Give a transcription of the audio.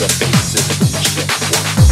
the faces in the chest.